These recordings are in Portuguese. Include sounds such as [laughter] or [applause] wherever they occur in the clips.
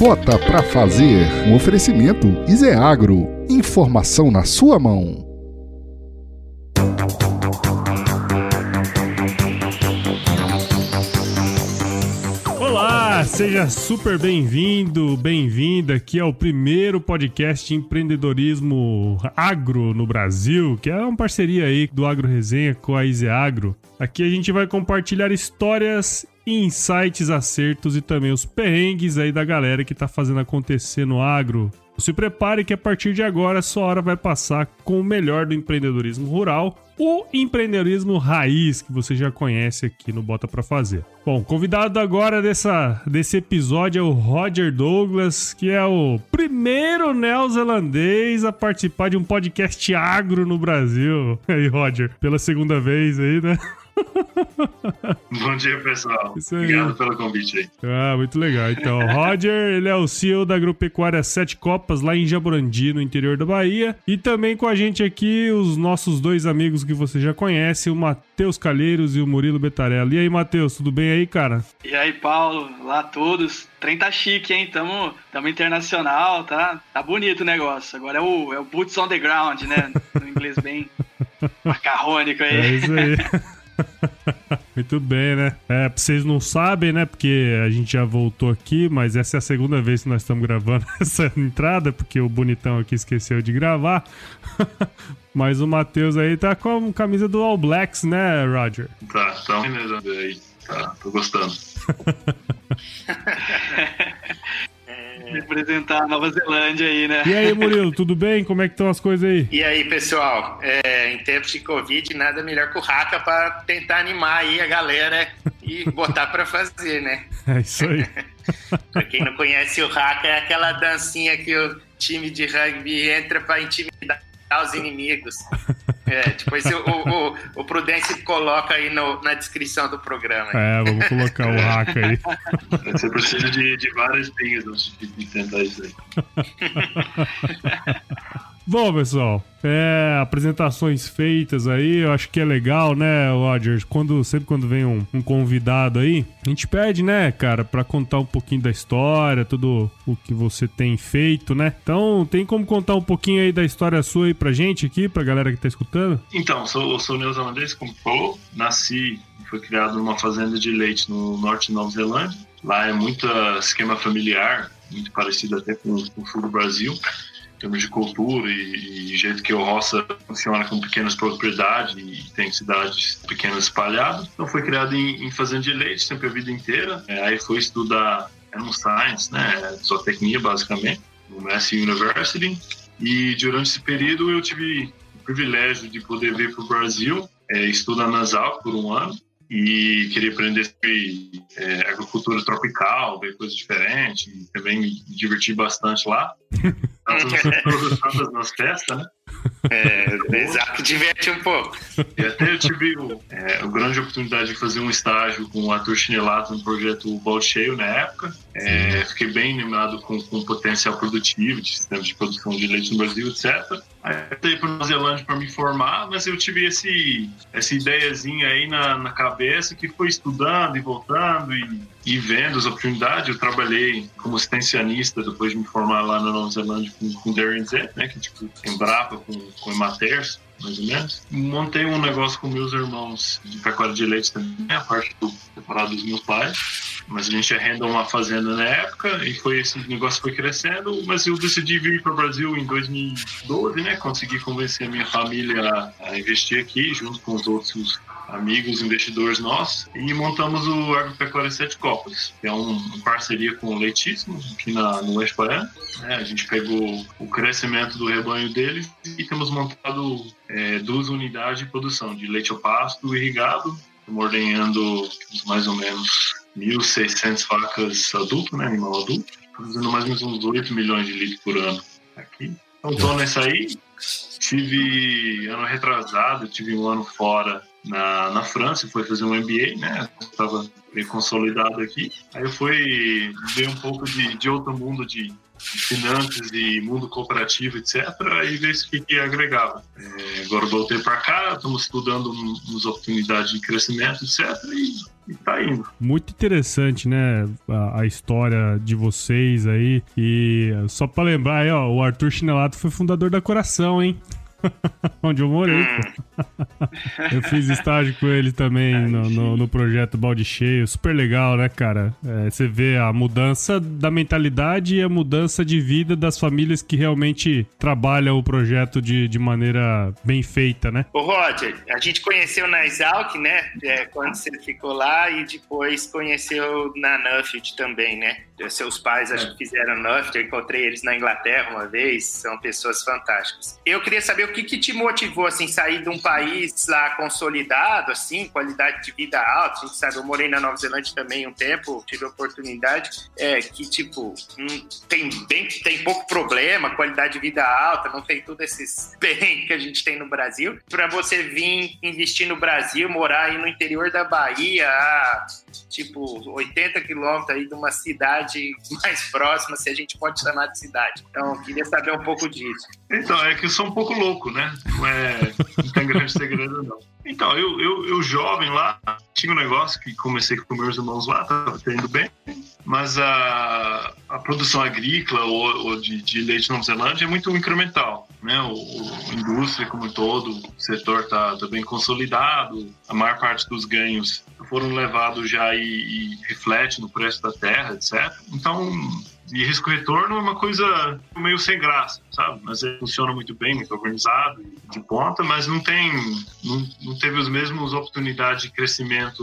Bota pra fazer um oferecimento Iseagro. Informação na sua mão. Seja super bem-vindo, bem-vinda aqui ao primeiro podcast de empreendedorismo agro no Brasil, que é uma parceria aí do Agro Resenha com a Iseagro. Aqui a gente vai compartilhar histórias insights, acertos e também os perrengues aí da galera que tá fazendo acontecer no agro. Se prepare que a partir de agora sua hora vai passar com o melhor do empreendedorismo rural, o empreendedorismo raiz que você já conhece aqui no Bota Pra Fazer. Bom, convidado agora dessa, desse episódio é o Roger Douglas, que é o primeiro neozelandês a participar de um podcast agro no Brasil. [laughs] E aí, Roger, pela segunda vez aí, né? [laughs] Bom dia, pessoal. Obrigado pelo convite aí. Ah, muito legal. Então, [laughs] Roger, ele é o CEO da Agropecuária Sete Copas, lá em Jaborandi, no interior da Bahia. E também com a gente aqui, os nossos dois amigos que você já conhece, o Matheus Calheiros e o Murilo Betarelli. E aí, Matheus, tudo bem aí, cara? E aí, Paulo? Olá a todos. Trem tá chique, hein? Tamo, tamo internacional, tá? Tá bonito o negócio. Agora é o, é o boots on the ground, né? No inglês bem [laughs] macarrônico aí. É isso aí. [laughs] Muito bem, né? É, vocês não sabem, né? Porque a gente já voltou aqui, mas essa é a segunda vez que nós estamos gravando [laughs] essa entrada, porque o bonitão aqui esqueceu de gravar. [laughs] mas o Matheus aí tá com a camisa do All Blacks, né, Roger? Tá, tá aí. Tá, tô gostando. Representar a Nova Zelândia aí, né? E aí, [laughs] Murilo, tudo bem? Como é que estão as coisas aí? E aí, pessoal? É, em tempos de Covid, nada melhor que o Haka para tentar animar aí a galera e [laughs] botar para fazer, né? É isso aí. [laughs] pra quem não conhece o Haka, é aquela dancinha que o time de rugby entra para intimidar os inimigos. É, depois o, o, o Prudêncio coloca aí no, na descrição do programa. É, vamos colocar o hack aí. [laughs] Você precisa de, de várias linhas antes de tentar isso aí. [laughs] Bom, pessoal, é, apresentações feitas aí, eu acho que é legal, né, Roger? Quando, sempre quando vem um, um, convidado aí, a gente pede, né, cara, para contar um pouquinho da história, tudo o que você tem feito, né? Então, tem como contar um pouquinho aí da história sua aí pra gente aqui, pra galera que tá escutando? Então, sou, sou neozelandês, como falou, nasci, foi criado numa fazenda de leite no norte de Nova Zelândia. Lá é muito esquema familiar, muito parecido até com, com o sul do Brasil termos de cultura e, e jeito que o roça funciona com pequenas propriedades e tem cidades pequenas espalhadas. Então foi criado em, em fazenda de leite sempre a vida inteira. É, aí foi estudar Animal Science, né, zootecnia basicamente, no Massey University. E durante esse período eu tive o privilégio de poder vir para o Brasil, é, estudar nas aulas por um ano e queria aprender sobre é, agricultura tropical, ver coisas diferentes, também me diverti bastante lá. [laughs] Todas [laughs] as nas festas, né? É, exato, diverte um pouco. E até eu tive o, é, a grande oportunidade de fazer um estágio com o Arthur Chinelato no projeto Balde Cheio na época. É, fiquei bem animado com, com o potencial produtivo de sistemas de produção de leite no Brasil, etc. Aí eu para Nova Zelândia para me formar, mas eu tive esse, essa ideiazinha aí na, na cabeça que foi estudando e voltando e, e vendo as oportunidades. Eu trabalhei como extensionista depois de me formar lá na Nova Zelândia com, com Darren Z, né, que tipo, Embrapa com, com Ematers, mais ou menos. Montei um negócio com meus irmãos de pecuária de leite também, a parte do separado dos meus pais. Mas a gente arrendou uma fazenda na época e foi esse negócio foi crescendo. Mas eu decidi vir para o Brasil em 2012, né? Consegui convencer a minha família a investir aqui, junto com os outros amigos investidores nossos, e montamos o Agropecuária Sete Copas, que é um, uma parceria com o Leitíssimo, aqui na, no Oeste. É, a gente pegou o crescimento do rebanho deles e temos montado é, duas unidades de produção de leite ao pasto irrigado, ordenhando mais ou menos 1.600 vacas adulto, né, animal adulto, produzindo mais ou menos uns 8 milhões de litros por ano aqui. Então, estou nessa aí. Tive ano retrasado, tive um ano fora na, na França, foi fazer um MBA, né? Estava consolidado aqui. Aí eu fui ver um pouco de, de outro mundo de, de finanças e mundo cooperativo, etc. E ver o que, que agregava. É, agora voltei para cá, estamos estudando as oportunidades de crescimento, etc. E e tá indo. Muito interessante, né? A, a história de vocês aí. E só pra lembrar aí, ó, o Arthur Chinelato foi fundador da Coração, hein? [laughs] Onde eu morei. [laughs] eu fiz estágio com ele também no, no, no, projeto Balde Cheio. Super legal, né, cara? É, você vê a mudança da mentalidade e a mudança de vida das famílias que realmente trabalham o projeto de, de maneira bem feita, né? Ô, Roger, a gente conheceu na Exalc, né? É, quando você ficou lá e depois conheceu na Nuffield também, né? Seus pais acho que fizeram Nuffield, eu encontrei eles na Inglaterra uma vez, são pessoas fantásticas. Eu queria saber o que, que te motivou, assim, sair de um país lá consolidado, assim, qualidade de vida alta, a gente sabe, eu morei na Nova Zelândia também um tempo, tive a oportunidade, é, que, tipo, hum, tem, bem, tem pouco problema, qualidade de vida alta, não tem todos esses [laughs] bem que a gente tem no Brasil, para você vir investir no Brasil, morar aí no interior da Bahia, a, tipo, 80 quilômetros aí de uma cidade mais próxima, se a gente pode chamar de cidade. Então, queria saber um pouco disso. Então, é que eu sou um pouco louco, né? Não é tem grande segredo, não. Então, eu, eu, eu jovem lá, tinha um negócio que comecei com meus irmãos lá, tava tendo bem, mas a, a produção agrícola ou, ou de, de, leite na Nova Zelândia é muito incremental, né? O, o indústria como um todo, o setor está tá bem consolidado, a maior parte dos ganhos foram levados já e, e reflete no preço da terra, etc. Então, e risco-retorno é uma coisa meio sem graça, sabe? Mas ele funciona muito bem, muito organizado, de ponta, mas não tem, não, não teve as mesmas oportunidades de crescimento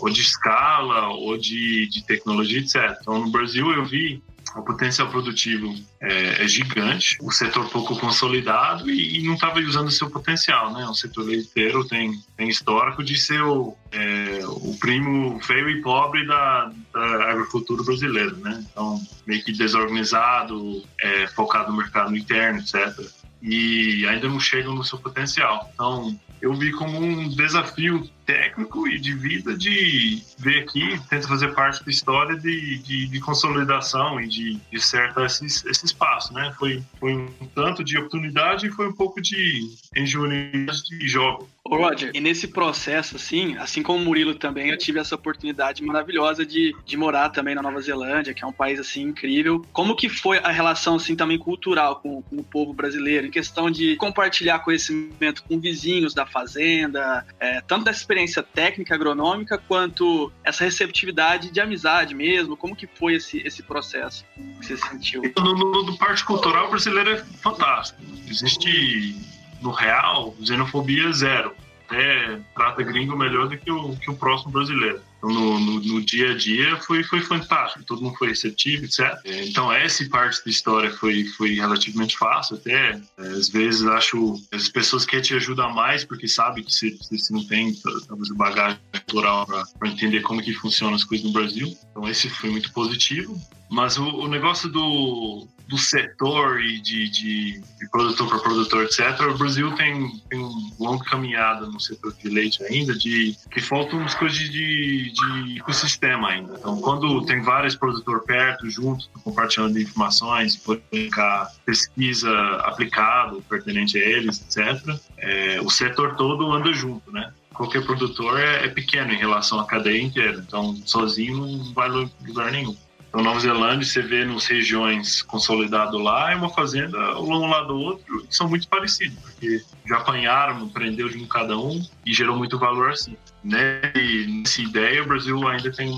ou de escala ou de, de tecnologia, etc. Então, no Brasil eu vi o potencial produtivo é, é, gigante, o setor pouco consolidado e, e não estava usando seu potencial, né? O setor leiteiro tem, tem histórico de ser o, é, o primo feio e pobre da, da, agricultura brasileira, né? Então, meio que desorganizado, é, focado no mercado interno, etc. E ainda não chegam no seu potencial. Então, eu vi como um desafio técnico e de vida de ver aqui, tenta fazer parte da história de, de, de consolidação e de, de certa esse, esse espaço, né? Foi, foi um tanto de oportunidade e foi um pouco de ingenuidade de jogo. Ô Roger, e nesse processo, assim, assim como o Murilo também, eu tive essa oportunidade maravilhosa de, de morar também na Nova Zelândia, que é um país, assim, incrível. Como que foi a relação, assim, também cultural com, com o povo brasileiro, em questão de compartilhar conhecimento com vizinhos da fazenda, é, tanto dessa experiência técnica, agronômica, quanto essa receptividade de amizade mesmo? Como que foi esse, esse processo que você sentiu? No, no, no parte cultural brasileiro é fantástico. Existe no real, xenofobia zero. Até trata gringo melhor do que o, que o próximo brasileiro. No, no, no, dia a dia foi, foi fantástico, todo mundo foi receptivo, etc. Então, essa parte da história foi, foi relativamente fácil, até às vezes acho as pessoas querem te ajudar mais porque sabe que você, você não tem talvez bagagem cultural para entender como que funcionam as coisas no Brasil. Então, esse foi muito positivo. Mas o, o negócio do, do setor e de, de, de produtor para produtor, etc., o Brasil tem, tem uma longa caminhada no setor de leite ainda, de que faltam umas coisas de, de ecossistema ainda. Então, quando tem vários produtores perto, juntos, compartilhando informações, publicar pesquisa aplicada, pertinente a eles, etc., é, o setor todo anda junto, né? Qualquer produtor é, é pequeno em relação à cadeia inteira, então sozinho não vai lugar nenhum. Então, Nova Zelândia, você vê nas regiões consolidado lá, é uma fazenda um lado do outro, e são muito parecidos, porque já apanharam, prendeu de um cada um e gerou muito valor assim. Nessa ideia, o Brasil ainda tem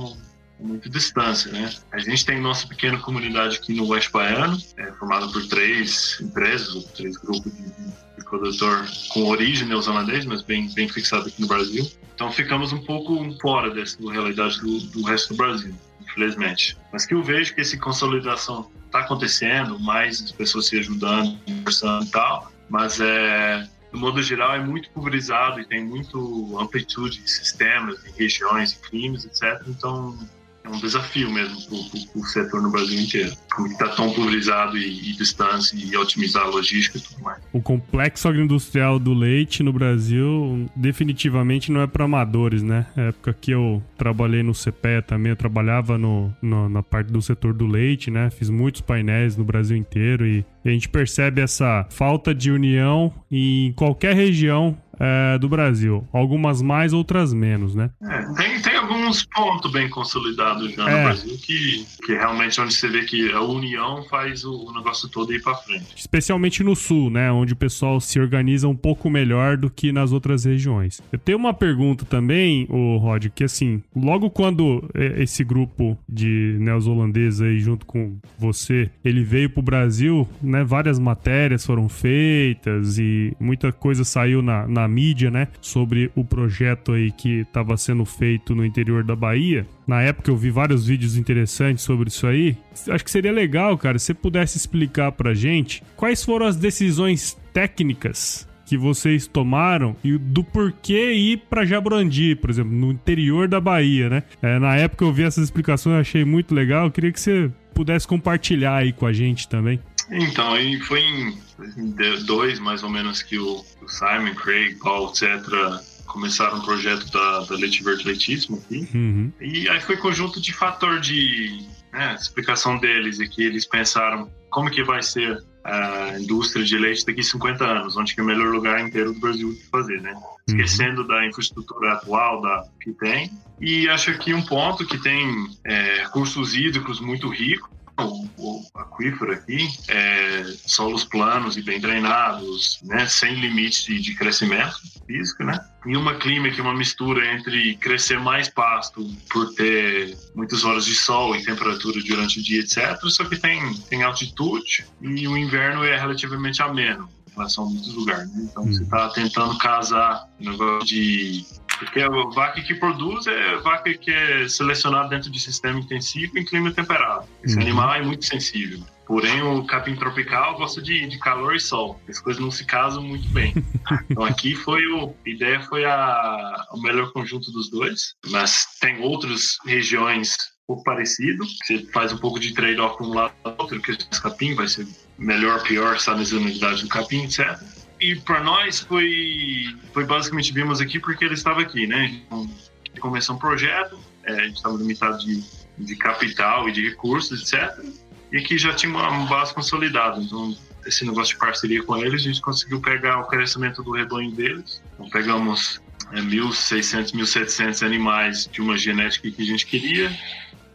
muita distância, né? A gente tem nossa pequena comunidade aqui no Oeste Baiano, é, formada por três empresas, três grupos de, de produtor com origem neozelandês, mas bem, bem fixado aqui no Brasil. Então ficamos um pouco fora dessa realidade do, do resto do Brasil infelizmente. Mas que eu vejo que essa consolidação está acontecendo, mais pessoas se ajudando, conversando e tal, mas é, no modo geral é muito pulverizado e tem muito amplitude de sistemas, de regiões, de crimes, etc. Então é um desafio mesmo para o setor no Brasil inteiro. Como está tão pulverizado e, e distância e otimizar a logística e tudo mais. O complexo agroindustrial do leite no Brasil definitivamente não é para amadores, né? Na época que eu trabalhei no CPE também, eu trabalhava no, no, na parte do setor do leite, né? Fiz muitos painéis no Brasil inteiro e, a gente percebe essa falta de união em qualquer região é, do Brasil. Algumas mais, outras menos, né? É, tem, tem uns pontos bem consolidados já É. no Brasil que, que realmente onde você vê que a união faz o, o negócio todo ir pra frente. Especialmente no sul, né? Onde o pessoal se organiza um pouco melhor do que nas outras regiões. Eu tenho uma pergunta também, o Rod, que assim, logo quando é, esse grupo de neozelandeses aí, junto com você, ele veio pro Brasil, né? Várias matérias foram feitas e muita coisa saiu na, na mídia, né? Sobre o projeto aí que estava sendo feito no interior da Bahia. Na época eu vi vários vídeos interessantes sobre isso aí. Acho que seria legal, cara, se você pudesse explicar pra gente quais foram as decisões técnicas que vocês tomaram e do porquê ir pra Jabrandi, por exemplo, no interior da Bahia, né? É, na época eu vi essas explicações, achei muito legal. Eu queria que você pudesse compartilhar aí com a gente também. Então, aí foi em 2002, mais ou menos, que o Simon, Craig, Paul, etc., começaram o projeto da, da Leite Verde Leitíssimo aqui. Uhum. E aí foi conjunto de fator de né, explicação deles e que eles pensaram como que vai ser a indústria de leite daqui a 50 anos, onde que é o melhor lugar inteiro do Brasil de fazer, né? Esquecendo da infraestrutura atual da, que tem. E acho que um ponto que tem é, recursos hídricos muito ricos, o, o aquífero aqui, é, solos planos e bem drenados, né, sem limite de, de crescimento físico, né? E uma clima que é uma mistura entre crescer mais pasto por ter muitas horas de sol e temperatura durante o dia, etc. Só que tem, tem altitude e o inverno é relativamente ameno em relação a muitos lugares. Né? Então você está tentando casar o negócio de porque a vaca que produz é vaca que é selecionada dentro de sistema intensivo em clima temperado. Esse Uhum. animal é muito sensível. Porém, o capim tropical gosta de, de calor e sol. As coisas não se casam muito bem. [laughs] Então aqui foi o, a ideia foi a, o melhor conjunto dos dois, mas tem outras regiões um pouco parecido. Você faz um pouco de trade-off para um lado outro, que esse capim vai ser melhor, pior, está nas unidades do capim, etc. E para nós foi, foi basicamente vimos aqui porque ele estava aqui, né? Então, começou um projeto, é, a gente estava limitado de, de capital e de recursos, etc. E aqui já tinha uma base consolidada, então esse negócio de parceria com eles, a gente conseguiu pegar o crescimento do rebanho deles. Então pegamos é, 1.600, 1.700 animais de uma genética que a gente queria,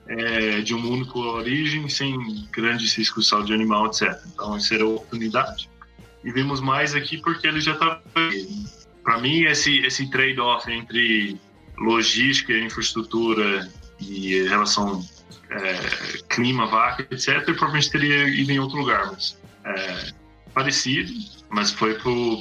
é, de uma única origem, sem grandes riscos de saúde animal, etc. Então essa era a oportunidade. E vimos mais aqui porque ele já estava Para mim, esse, esse trade-off entre logística, infraestrutura e relação é, clima, vaca, etc., provavelmente teria ido em outro lugar, mas é, parecido, mas foi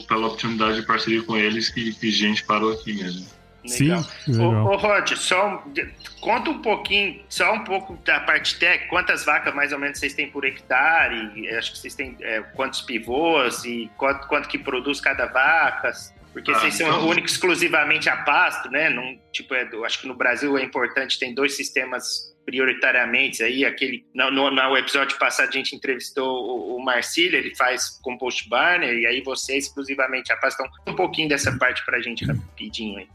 pela oportunidade de parceria com eles que, que gente parou aqui mesmo. Legal. Sim, legal. Ô, ô Rod, só um- conta um pouquinho, só um pouco da parte técnica, quantas vacas mais ou menos vocês têm por hectare, e acho que vocês têm é, quantos pivôs e quanto, quanto que produz cada vaca, porque Ah, vocês são então- únicos exclusivamente a pasto, né? Não, tipo, é, acho que no Brasil é importante, tem dois sistemas prioritariamente aí, aquele, no, no, no episódio passado a gente entrevistou o, o Marcílio, ele faz compost burner, e aí você é exclusivamente a pasto, então um pouquinho dessa parte pra gente rapidinho aí.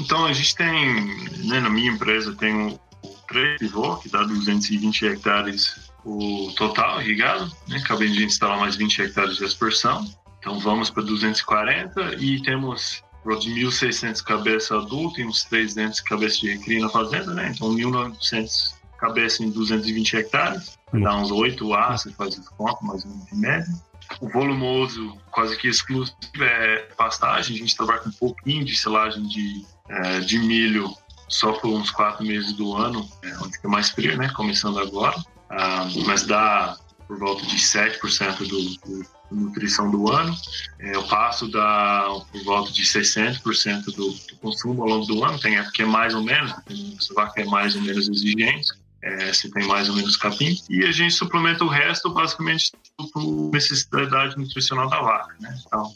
Então a gente tem, né, na minha empresa, tem o, o 3 pivô, que dá 220 hectares o total irrigado, né? Acabei de instalar mais 20 hectares de aspersão. Então vamos para 240 e temos de 1.600 cabeças adultas e uns 300 cabeças de recria na fazenda, né? Então 1.900 cabeças em 220 hectares, dá uns 8 A, você faz esse conta, mais ou menos de média. Volumoso quase que exclusivo é pastagem, a gente trabalha com um pouquinho de silagem de, eh, de milho só por uns quatro meses do ano, é, onde é mais frio, né? Começando agora, Ah, mas dá por volta de 7% do, do, da nutrição do ano. É, o pasto dá por volta de 60% do, do consumo ao longo do ano. Tem época que é mais ou menos, tem vaca é mais ou menos exigente, é, se tem mais ou menos capim. E a gente suplementa o resto basicamente por necessidade nutricional da vaca. Né? Então,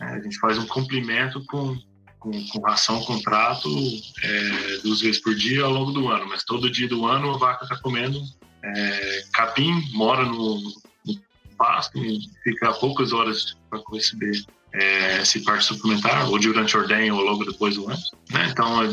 é, a gente faz um complemento com, com, com ração, contrato, é, duas vezes por dia ao longo do ano. Mas todo dia do ano a vaca está comendo é, capim, mora no, no pasto fica a poucas horas para receber é, esse parte suplementar, ou durante a ordenha ou logo depois do antes. Né? Então, é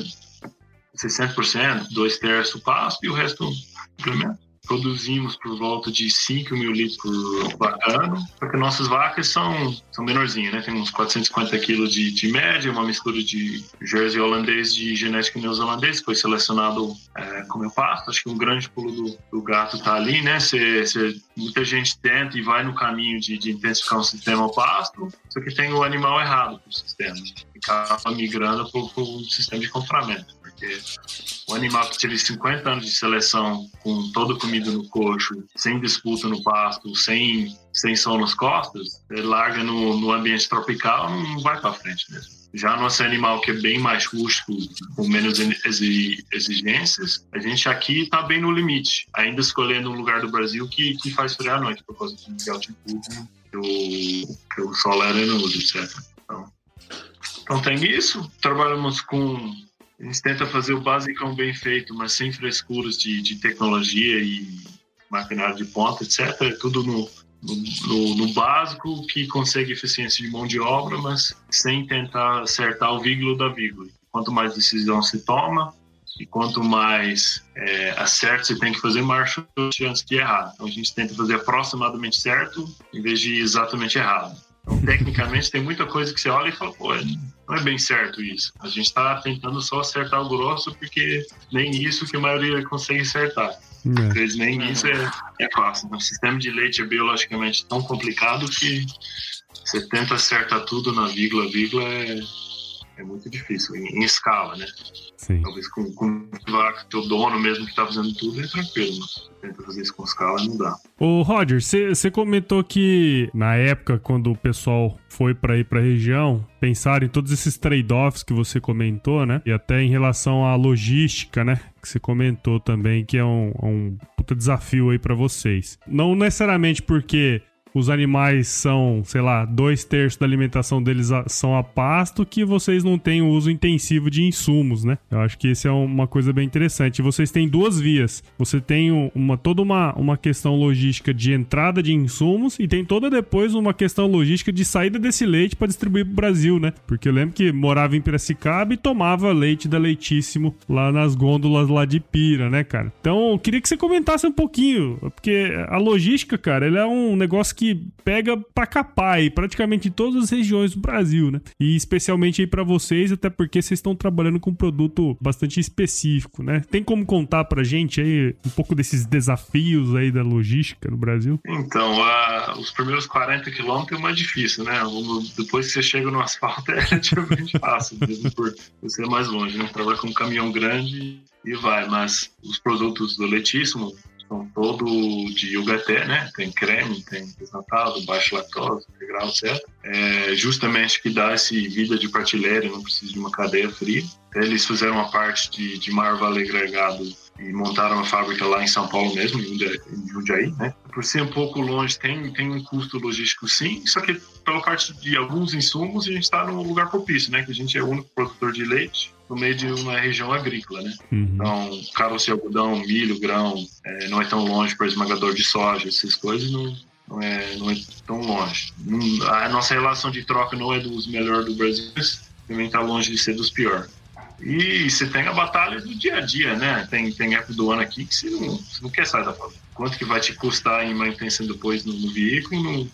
60%, dois terços pasto e o resto suplemento. produzimos por volta de 5 mil litros por vacano, porque nossas vacas são, são menorzinhas, né? Tem uns 450 quilos de, de média, uma mistura de jersey holandês de genética neozelandês, foi selecionado é, como pasto. Acho que um grande pulo do, do gato tá ali, né? Cê, cê, muita gente tenta e vai no caminho de, de intensificar um sistema pasto, só que tem o animal errado pro sistema. Acaba migrando para o sistema de compramento porque o animal que teve 50 anos de seleção com toda a comida no coxo, sem disputa no pasto, sem, sem som nas costas, ele larga no, no ambiente tropical, não vai para frente mesmo. Já nosso animal que é bem mais rústico, com menos exigências, a gente aqui está bem no limite, ainda escolhendo um lugar do Brasil que, que faz friar à noite, por causa de altitude, que o, que o sol é arenoso, etc. Então, então tem isso, trabalhamos com a gente tenta fazer o básico bem feito, mas sem frescuras de, de tecnologia e maquinário de ponta, etc. É tudo no, no, no, básico que consegue eficiência de mão de obra, mas sem tentar acertar o vírgula da vírgula. Quanto mais decisão se toma e quanto mais é, acerto você tem que fazer, maior chance de errar. Então a gente tenta fazer aproximadamente certo em vez de exatamente errado. Então, tecnicamente, tem muita coisa que você olha e fala, pô, não é bem certo isso. A gente está tentando só acertar o grosso, porque nem isso que a maioria consegue acertar. É. Vezes nem isso é, é fácil. O sistema de leite é biologicamente tão complicado que você tenta acertar tudo na vírgula, vírgula é, é muito difícil, em, em escala, né? Sim. Talvez com, com o dono mesmo que está fazendo tudo é tranquilo, mas tenta fazer isso com escala não dá. Ô Roger, você comentou que na época, quando o pessoal foi para ir para a região, pensaram em todos esses trade-offs que você comentou, né? E até em relação à logística, né? Que você comentou também, que é um, um puta desafio aí para vocês. Não necessariamente porque os animais são, sei lá, dois terços da alimentação deles são a pasto, que vocês não têm o uso intensivo de insumos, né? Eu acho que isso é uma coisa bem interessante. Vocês têm duas vias. Você tem uma toda uma, uma questão logística de entrada de insumos e tem toda depois uma questão logística de saída desse leite para distribuir para o Brasil, né? Porque eu lembro que morava em Piracicaba e tomava leite da Leitíssimo lá nas gôndolas lá de Pira, né, cara? Então, eu queria que você comentasse um pouquinho, porque a logística, cara, ele é um negócio que pega pra capar aí, praticamente em todas as regiões do Brasil, né? E especialmente aí para vocês, até porque vocês estão trabalhando com um produto bastante específico, né? Tem como contar pra gente aí um pouco desses desafios aí da logística no Brasil? Então, uh, os primeiros 40 quilômetros é mais difícil, né? Depois que você chega no asfalto [laughs] é relativamente fácil, mesmo por ser mais longe, né? Trabalhar com um caminhão grande e vai, mas os produtos do Letíssimo, são todo de UHT, né? Tem creme, tem desnatado, baixo lactose, integral, etc. É justamente que dá esse vida de prateleira, não precisa de uma cadeia fria. Eles fizeram uma parte de, de maior valor agregado e montaram a fábrica lá em São Paulo mesmo, em Jundiaí, né? Por ser um pouco longe, tem, tem um custo logístico sim, só que pela parte de alguns insumos a gente está num lugar propício, né? Que a gente é o único produtor de leite no meio de uma região agrícola, né? Uhum. Então, caroço algodão, milho, grão, é, não é tão longe para esmagador de soja, essas coisas não, não, é, não é tão longe. Não, a nossa relação de troca não é dos melhores do Brasil, mas também está longe de ser dos piores. E você tem a batalha do dia a dia, né? Tem, tem época do ano aqui que você não, você não quer sair da fábrica. Quanto que vai te custar em manutenção depois no, no veículo, não,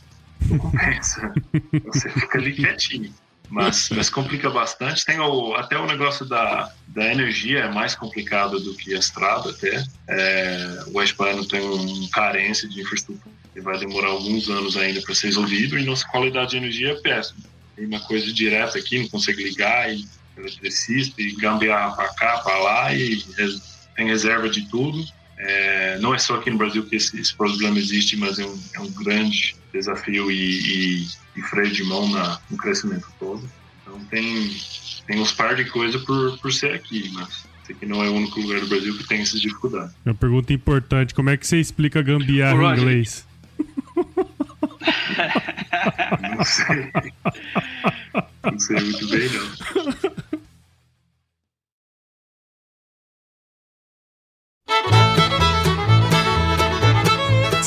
não compensa. [laughs] você fica ali quietinho. Mas, mas complica bastante. Tem o, até o negócio da, da energia é mais complicado do que a estrada até. É, o Espanha tem uma carência de infraestrutura que vai demorar alguns anos ainda para ser resolvido e nossa qualidade de energia é péssima. Tem uma coisa direta aqui, não consegue ligar e eletricista e gambearra para cá, para lá e tem reserva de tudo. É, não é só aqui no Brasil que esse, esse problema existe, mas é um, é um grande desafio e, e, e, freio de mão na, no crescimento todo. Então tem, tem uns par de coisas por, por ser aqui, mas esse aqui não é o único lugar do Brasil que tem essas dificuldades. Uma pergunta importante, como é que você explica gambiarra em inglês? [laughs] Não sei. Não sei muito bem, não.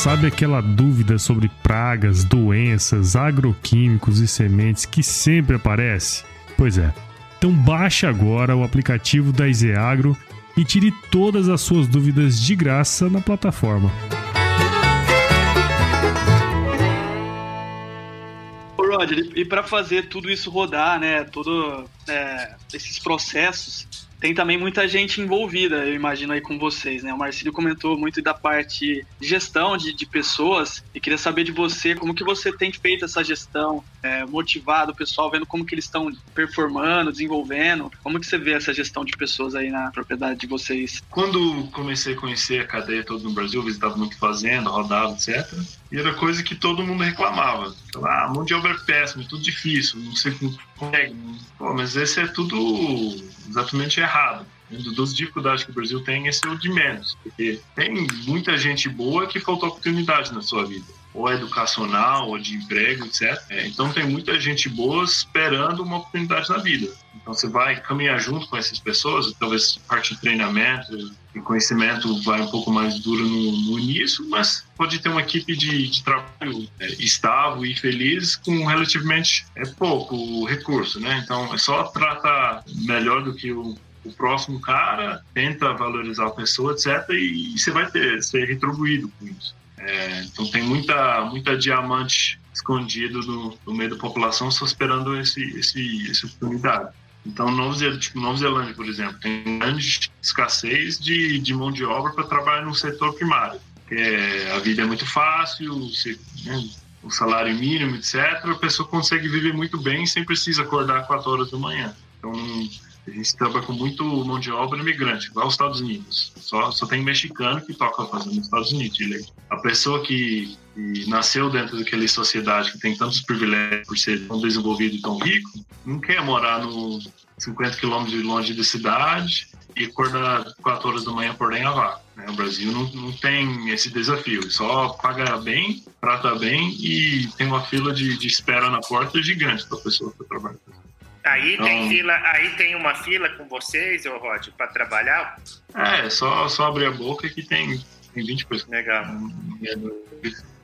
Sabe aquela dúvida sobre pragas, doenças, agroquímicos e sementes que sempre aparece? Pois é. Então baixe agora o aplicativo da Izeagro e tire todas as suas dúvidas de graça na plataforma. Roger, e para fazer tudo isso rodar, né, todos é, esses processos, tem também muita gente envolvida, eu imagino aí com vocês, né? O Marcílio comentou muito da parte de gestão de, de pessoas e queria saber de você como que você tem feito essa gestão, é, motivado o pessoal, vendo como que eles estão performando, desenvolvendo, como que você vê essa gestão de pessoas aí na propriedade de vocês? Quando comecei a conhecer a cadeia toda no Brasil, visitava muito fazenda, rodava, etc. E era coisa que todo mundo reclamava. Ah, mão de obra é péssima, é tudo difícil, não sei como consegue. Pô, mas esse é tudo exatamente errado. Uma das dificuldades que o Brasil tem, esse é o de menos. Porque tem muita gente boa que faltou oportunidade na sua vida ou educacional, ou de emprego, etc. É, então tem muita gente boa esperando uma oportunidade na vida. Então você vai caminhar junto com essas pessoas, talvez parte de treinamento e conhecimento vai um pouco mais duro no, no início, mas pode ter uma equipe de, de trabalho é, estável e feliz com relativamente é, pouco recurso, né? Então é só tratar melhor do que o o próximo cara, tenta valorizar a pessoa, etc. E, você vai ter, ser retribuído com isso. É, então tem muita, muita diamante escondido no, no, meio da população só esperando esse, esse, essa oportunidade. Então, Zelândia, tipo, Nova Zelândia, por exemplo, tem grande escassez de, de mão de obra para trabalhar no setor primário. É, a vida é muito fácil, você, né, o salário mínimo, etc. A pessoa consegue viver muito bem sem precisar acordar 4 horas da manhã. Então, a gente trabalha com muito mão de obra imigrante, igual os Estados Unidos. Só, só tem mexicano que toca fazendo nos Estados Unidos. Ele, a pessoa que, que, nasceu dentro daquela sociedade que tem tantos privilégios por ser tão desenvolvido e tão rico, não quer morar no 50 quilômetros de longe da cidade e acordar 4 horas da manhã por nem a vaca. Né? O Brasil não, não tem esse desafio. Só paga bem, trata bem e tem uma fila de, de espera na porta gigante para a pessoa que trabalha. Aí então, tem fila, aí tem uma fila com vocês, ô Rod, para trabalhar? É, só, só abrir a boca que tem, tem 20 pessoas. Legal.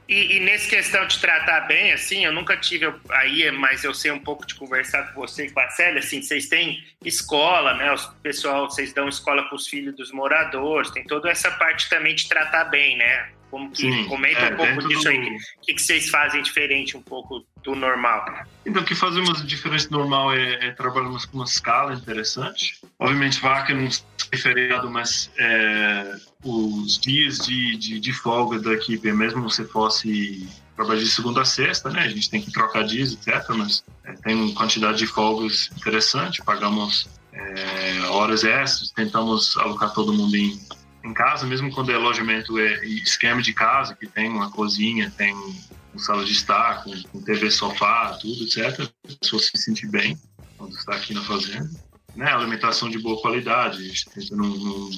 E, e nesse questão de tratar bem, assim, eu nunca tive aí, mas eu sei um pouco de conversar com você e com a Célia, assim, vocês têm escola, né? O pessoal, vocês dão escola para os filhos dos moradores, tem toda essa parte também de tratar bem, né? Como que, Sim, comenta é, um pouco disso do... aí. O que, que vocês fazem diferente um pouco do normal? Então, o que fazemos diferente do normal é, é trabalhamos com uma escala interessante. Obviamente, vaca não é feriado, mas é, os dias de, de, de, folga da equipe, mesmo se fosse trabalhar de segunda a sexta, né? A gente tem que trocar dias, etc. Mas é, tem uma quantidade de folgas interessante. Pagamos é, horas extras, tentamos alocar todo mundo em em casa, mesmo quando é alojamento, é esquema de casa, que tem uma cozinha, tem uma sala de estar, com TV, sofá, tudo, etc. A pessoa se sentir bem quando está aqui na fazenda. Né? Alimentação de boa qualidade, a gente tenta não, não,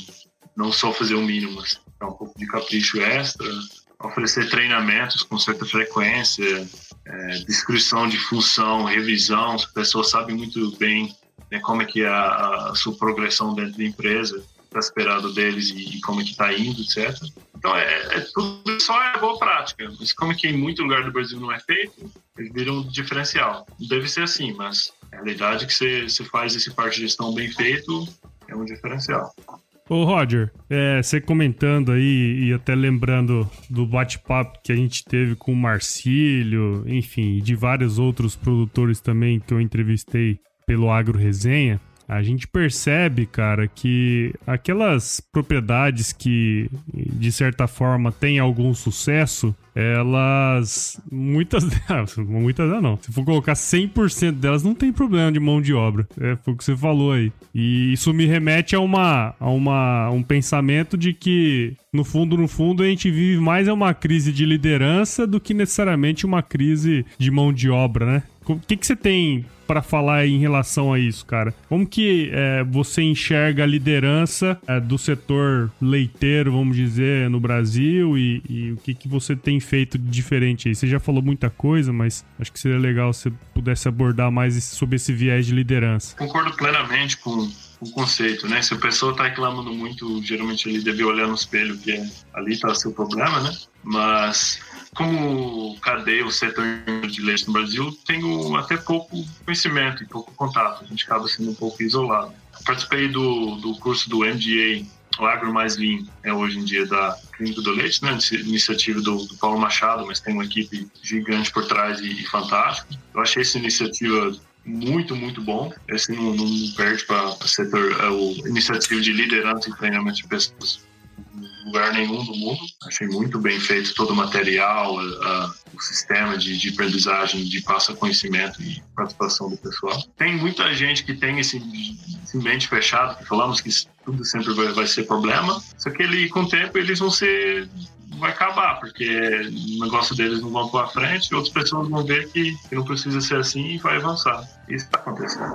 não só fazer o mínimo, mas dar um pouco de capricho extra, oferecer treinamentos com certa frequência, é, descrição de função, revisão, as pessoas sabem muito bem né, como é que é a, a sua progressão dentro da empresa está esperado deles e, como é que está indo, etc. Então, é, é, tudo só é boa prática. Mas como é que em muito lugar do Brasil não é feito, eles viram um diferencial. Deve ser assim, mas a realidade é que você, faz esse parte de gestão bem feito é um diferencial. Ô Roger, é, você comentando aí e até lembrando do bate-papo que a gente teve com o Marcílio, enfim, de vários outros produtores também que eu entrevistei pelo Agro Resenha, a gente percebe, cara, que aquelas propriedades que, de certa forma, têm algum sucesso, elas. Muitas [laughs] delas. Muitas delas não. Se for colocar 100% delas, não tem problema de mão de obra. É, foi o que você falou aí. E isso me remete a, uma, a uma, um pensamento de que, no fundo, no fundo, a gente vive mais uma crise de liderança do que necessariamente uma crise de mão de obra, né? O que, que você tem para falar em relação a isso, cara? Como que é, você enxerga a liderança é, do setor leiteiro, vamos dizer, no Brasil e, e, o que, que você tem feito de diferente aí? Você já falou muita coisa, mas acho que seria legal se pudesse abordar mais sobre esse viés de liderança. Concordo plenamente com o conceito, né? Se a pessoa está reclamando muito, geralmente ele deve olhar no espelho, que é, ali está o seu problema, né? Mas como cadeia o setor de leite no Brasil, tenho até pouco conhecimento e pouco contato. A gente acaba sendo um pouco isolado. Participei do, do curso do MGA, o Agro Mais Lean, é hoje em dia da Clínica do Leite, né? iniciativa do, do, Paulo Machado, mas tem uma equipe gigante por trás e, e fantástico. Eu achei essa iniciativa muito, muito bom. Esse não, não perde para o setor, é o iniciativa de liderança e treinamento de pessoas lugar nenhum do mundo. Achei muito bem feito todo o material, o sistema de, de, aprendizagem, de passa conhecimento e participação do pessoal. Tem muita gente que tem esse, esse mente fechado, que falamos que tudo sempre vai, vai ser problema, só que ele, com o tempo eles vão ser vai acabar, porque o negócio deles não vão para frente e outras pessoas vão ver que, que não precisa ser assim e vai avançar. Isso está acontecendo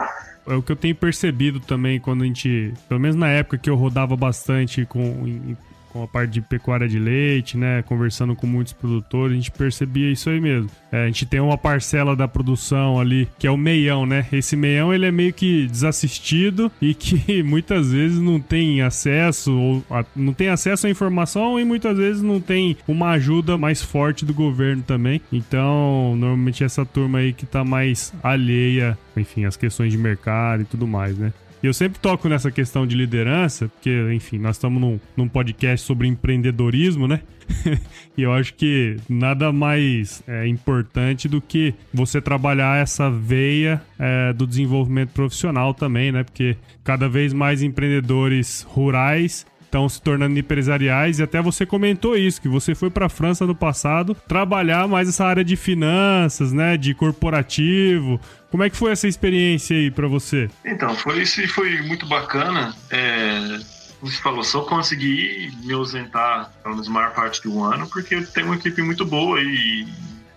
é o que eu tenho percebido também quando a gente, pelo menos na época que eu rodava bastante com com a parte de pecuária de leite, né? Conversando com muitos produtores, a gente percebia isso aí mesmo. É, a gente tem uma parcela da produção ali, que é o meião, né? Esse meião, ele é meio que desassistido [laughs] e que muitas vezes não tem acesso, ou a, não tem acesso à informação e muitas vezes não tem uma ajuda mais forte do governo também. Então, normalmente essa turma aí que tá mais alheia, enfim, às questões de mercado e tudo mais, né? E eu sempre toco nessa questão de liderança, porque, enfim, nós estamos num, num podcast sobre empreendedorismo, né? [laughs] e eu acho que nada mais é, importante do que você trabalhar essa veia é, do desenvolvimento profissional também, né? Porque cada vez mais empreendedores rurais estão se tornando empresariais e até você comentou isso, que você foi para a França no passado trabalhar mais essa área de finanças, né, de corporativo. Como é que foi essa experiência aí para você? Então, foi isso foi muito bacana. É, como você falou, só consegui me ausentar pelo menos maior parte do ano porque eu tenho uma equipe muito boa e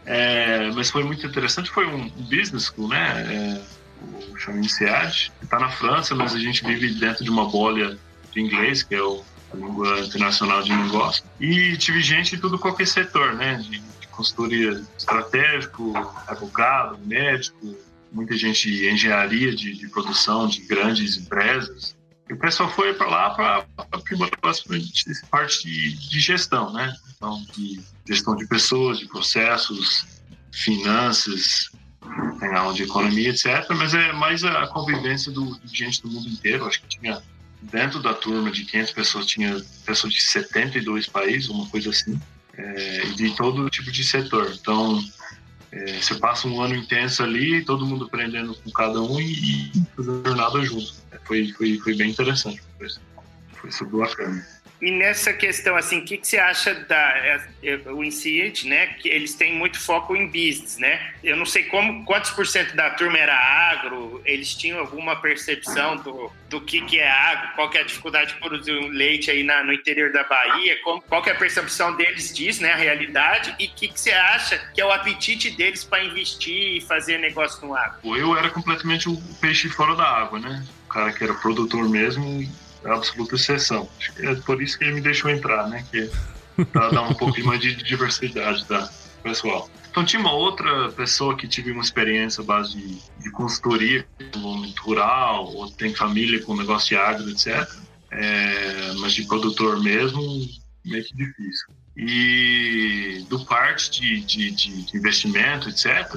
é, mas foi muito interessante, foi um business school, né? É, o chama INSEAD, está na França, mas a gente vive dentro de uma bolha de inglês, que é o, a língua internacional de negócio. E tive gente de tudo qualquer setor, né? De, consultoria estratégico, advogado, médico, muita gente de engenharia, de, de produção de grandes empresas. E o pessoal foi para lá para aprimorar essa parte de, de, gestão, né? Então, de gestão de pessoas, de processos, finanças, tem aula de economia, etc. Mas é mais a convivência do, de gente do mundo inteiro. Acho que tinha dentro da turma de 500 pessoas tinha pessoas de 72 países, uma coisa assim, é, de todo tipo de setor. Então, é, você passa um ano intenso ali, todo mundo aprendendo com cada um e, e fazendo jornada junto. É, foi, foi, foi bem interessante. Foi, foi super bacana. E nessa questão, assim, o que, que você acha da é, é, o né? Que eles têm muito foco em business, né? Eu não sei como, quantos por cento da turma era agro, eles tinham alguma percepção do, do que, que é agro, qual que é a dificuldade de produzir leite aí na, no interior da Bahia, como, qual que é a percepção deles disso, né? A realidade, e o que, que você acha que é o apetite deles para investir e fazer negócio no agro? Eu era completamente o peixe fora da água, né? O cara que era produtor mesmo é absoluta exceção. É por isso que ele me deixou entrar, né? Que para dar um pouquinho mais de diversidade da pessoal. Então tinha uma outra pessoa que tive uma experiência base de, de consultoria rural, ou tem família com negócio de agro, etc. É, mas de produtor mesmo, meio que difícil. E do parte de, de, de investimento, etc.,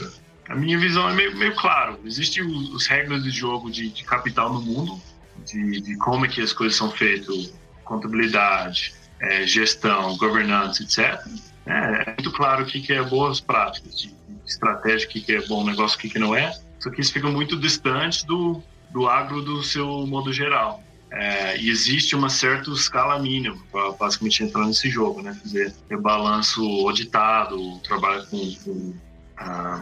a minha visão é meio, meio claro. Existem os regras de jogo de, de capital no mundo, de, de como é que as coisas são feitas, contabilidade, é, gestão, governança, etc. É, é, muito claro o que, que é boas práticas, de, de estratégia, o que, que é bom negócio, o que, que não é. Só que isso fica muito distante do, do agro do seu modo geral. É, e existe uma certa escala mínima para basicamente entrar nesse jogo, né? Fazer balanço auditado, trabalhar com, com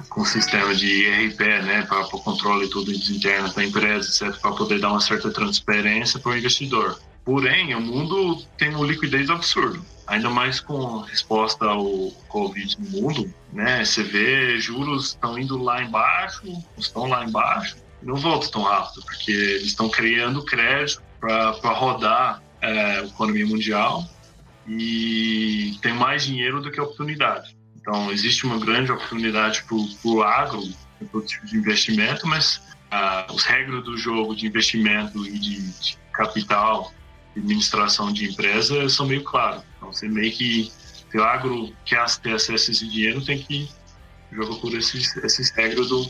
com sistema de IRP, né, para o controle tudo interno da empresa, para poder dar uma certa transparência para o investidor. Porém, o mundo tem uma liquidez absurda, ainda mais com resposta ao Covid no mundo, né? Você vê juros estão indo lá embaixo, estão lá embaixo, não voltam tão rápido, porque eles estão criando crédito para rodar é, a economia mundial e tem mais dinheiro do que oportunidade. Então, existe uma grande oportunidade para o agro, para tipo de investimento, mas ah, os regras do jogo de investimento e de, de capital, administração de empresa, são meio claros. Então, você meio que se o agro quer ter acesso a esse dinheiro, tem que jogar por esses, esses regras do,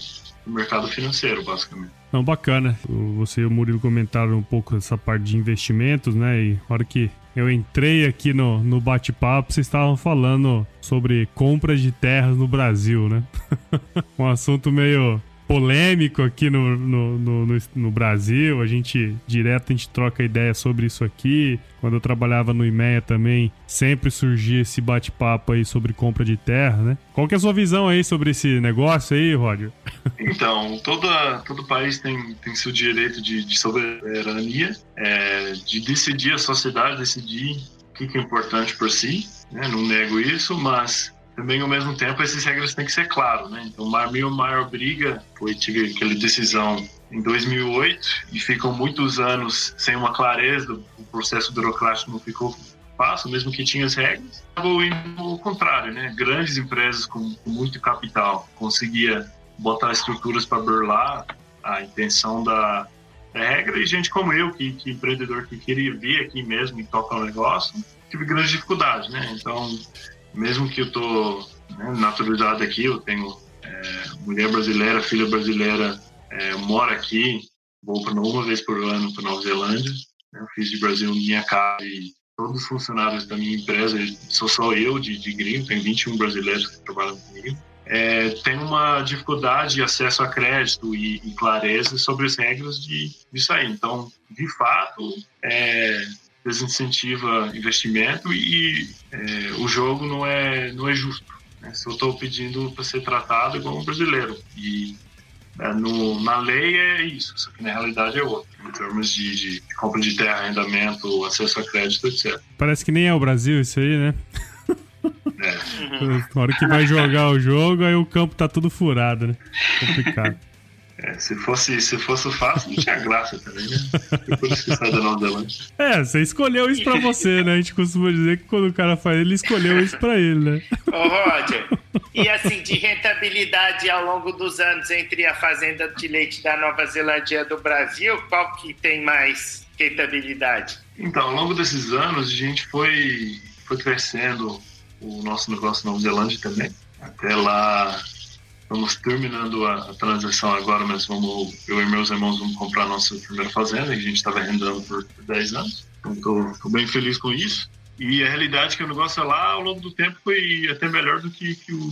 do mercado financeiro, basicamente. Não, bacana. Você e o Murilo comentaram um pouco essa parte de investimentos, né? E na hora que eu entrei aqui no, no bate-papo, vocês estavam falando sobre compras de terras no Brasil, né? [laughs] um assunto meio polêmico aqui no, no, no, no, Brasil. A gente direto a gente troca ideia sobre isso aqui. Quando eu trabalhava no IMEA também, sempre surgia esse bate-papo aí sobre compra de terra, né? Qual que é a sua visão aí sobre esse negócio aí, Roger? [laughs] Então, toda, todo país tem, tem seu direito de, de soberania, é, de decidir, a sociedade decidir o que, que é importante por si. Né? Não nego isso, mas também ao mesmo tempo essas regras têm que ser claras, né? Então, a minha maior briga foi tive aquela decisão em 2008 e ficam muitos anos sem uma clareza, o processo burocrático não ficou fácil, mesmo que tinha as regras. Acabou indo ao contrário, né? Grandes empresas com, com muito capital conseguia botar estruturas para burlar a intenção da, da, regra e gente como eu, que, que empreendedor que queria vir aqui mesmo e tocar o negócio, tive grandes dificuldades, né? Então mesmo que eu tô né, naturalizado aqui, eu tenho é, mulher brasileira, filha brasileira, é, moro aqui, vou para uma vez por ano para Nova Zelândia. Né, eu fiz de Brasil minha casa e todos os funcionários da minha empresa, sou só eu de, de gringo, tem 21 brasileiros que trabalham comigo. É, tem uma dificuldade de acesso a crédito e, e clareza sobre as regras de, de sair. Então, de fato, é, desincentiva investimento e é, o jogo não é, não é justo. Né? Se eu estou pedindo para ser tratado igual um brasileiro e é, no, na lei é isso, só que na realidade é outro, em termos de, de, de compra de terra, arrendamento, acesso a crédito, etc. Parece que nem é o Brasil isso aí, né? É. [laughs] Na hora que vai jogar o jogo, aí o campo tá tudo furado, né? Complicado. [laughs] É, se, fosse, se fosse fácil, não tinha graça também, né? Por isso que sai da Nova Zelândia. É, você escolheu isso pra você, né? A gente costuma dizer que quando o cara faz, ele escolheu isso pra ele, né? Ô, Roger, e assim, de rentabilidade ao longo dos anos entre a fazenda de leite da Nova Zelândia e do Brasil, qual que tem mais rentabilidade? Então, ao longo desses anos, a gente foi, foi crescendo o nosso negócio na Nova Zelândia também. Até lá, Estamos terminando a, a, transação agora, mas vamos, eu e meus irmãos vamos comprar a nossa primeira fazenda, que a gente estava arrendando por 10 anos. Então, estou bem feliz com isso. E a realidade é que o negócio lá, ao longo do tempo, foi até melhor do que, que o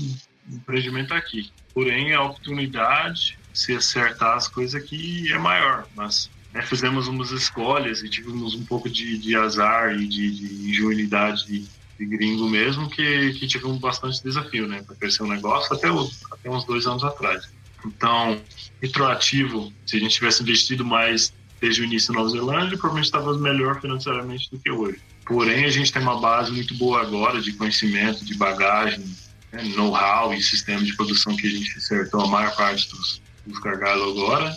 empreendimento aqui. Porém, a oportunidade, se acertar as coisas aqui, é maior. Mas né, fizemos umas escolhas e tivemos um pouco de, de azar e de, de ingenuidade de gringo mesmo que, que tive um bastante desafio, né, para crescer o um negócio até, o, até uns dois anos atrás. Então, retroativo, se a gente tivesse investido mais desde o início na Nova Zelândia, provavelmente estava melhor financeiramente do que hoje. Porém, a gente tem uma base muito boa agora de conhecimento, de bagagem, né, know-how e sistema de produção que a gente acertou a maior parte dos, dos gargalos agora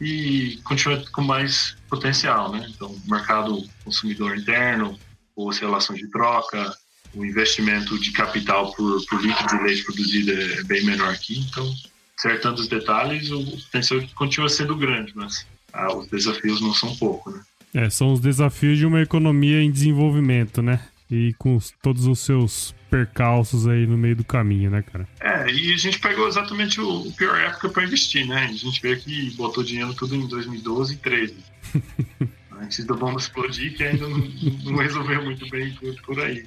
e continua com mais potencial, né? Então, mercado consumidor interno, boas relações de troca, o investimento de capital por, por litro de leite produzido é bem menor aqui, então, acertando os detalhes, o potencial continua sendo grande, mas ah, os desafios não são pouco, né? É, são os desafios de uma economia em desenvolvimento, né? E com todos os seus percalços aí no meio do caminho, né, cara? É, e a gente pegou exatamente o, o pior época para investir, né? A gente vê que botou dinheiro tudo em 2012 e 2013. [laughs] antes da bomba explodir, que ainda não, não resolveu muito bem por, por aí.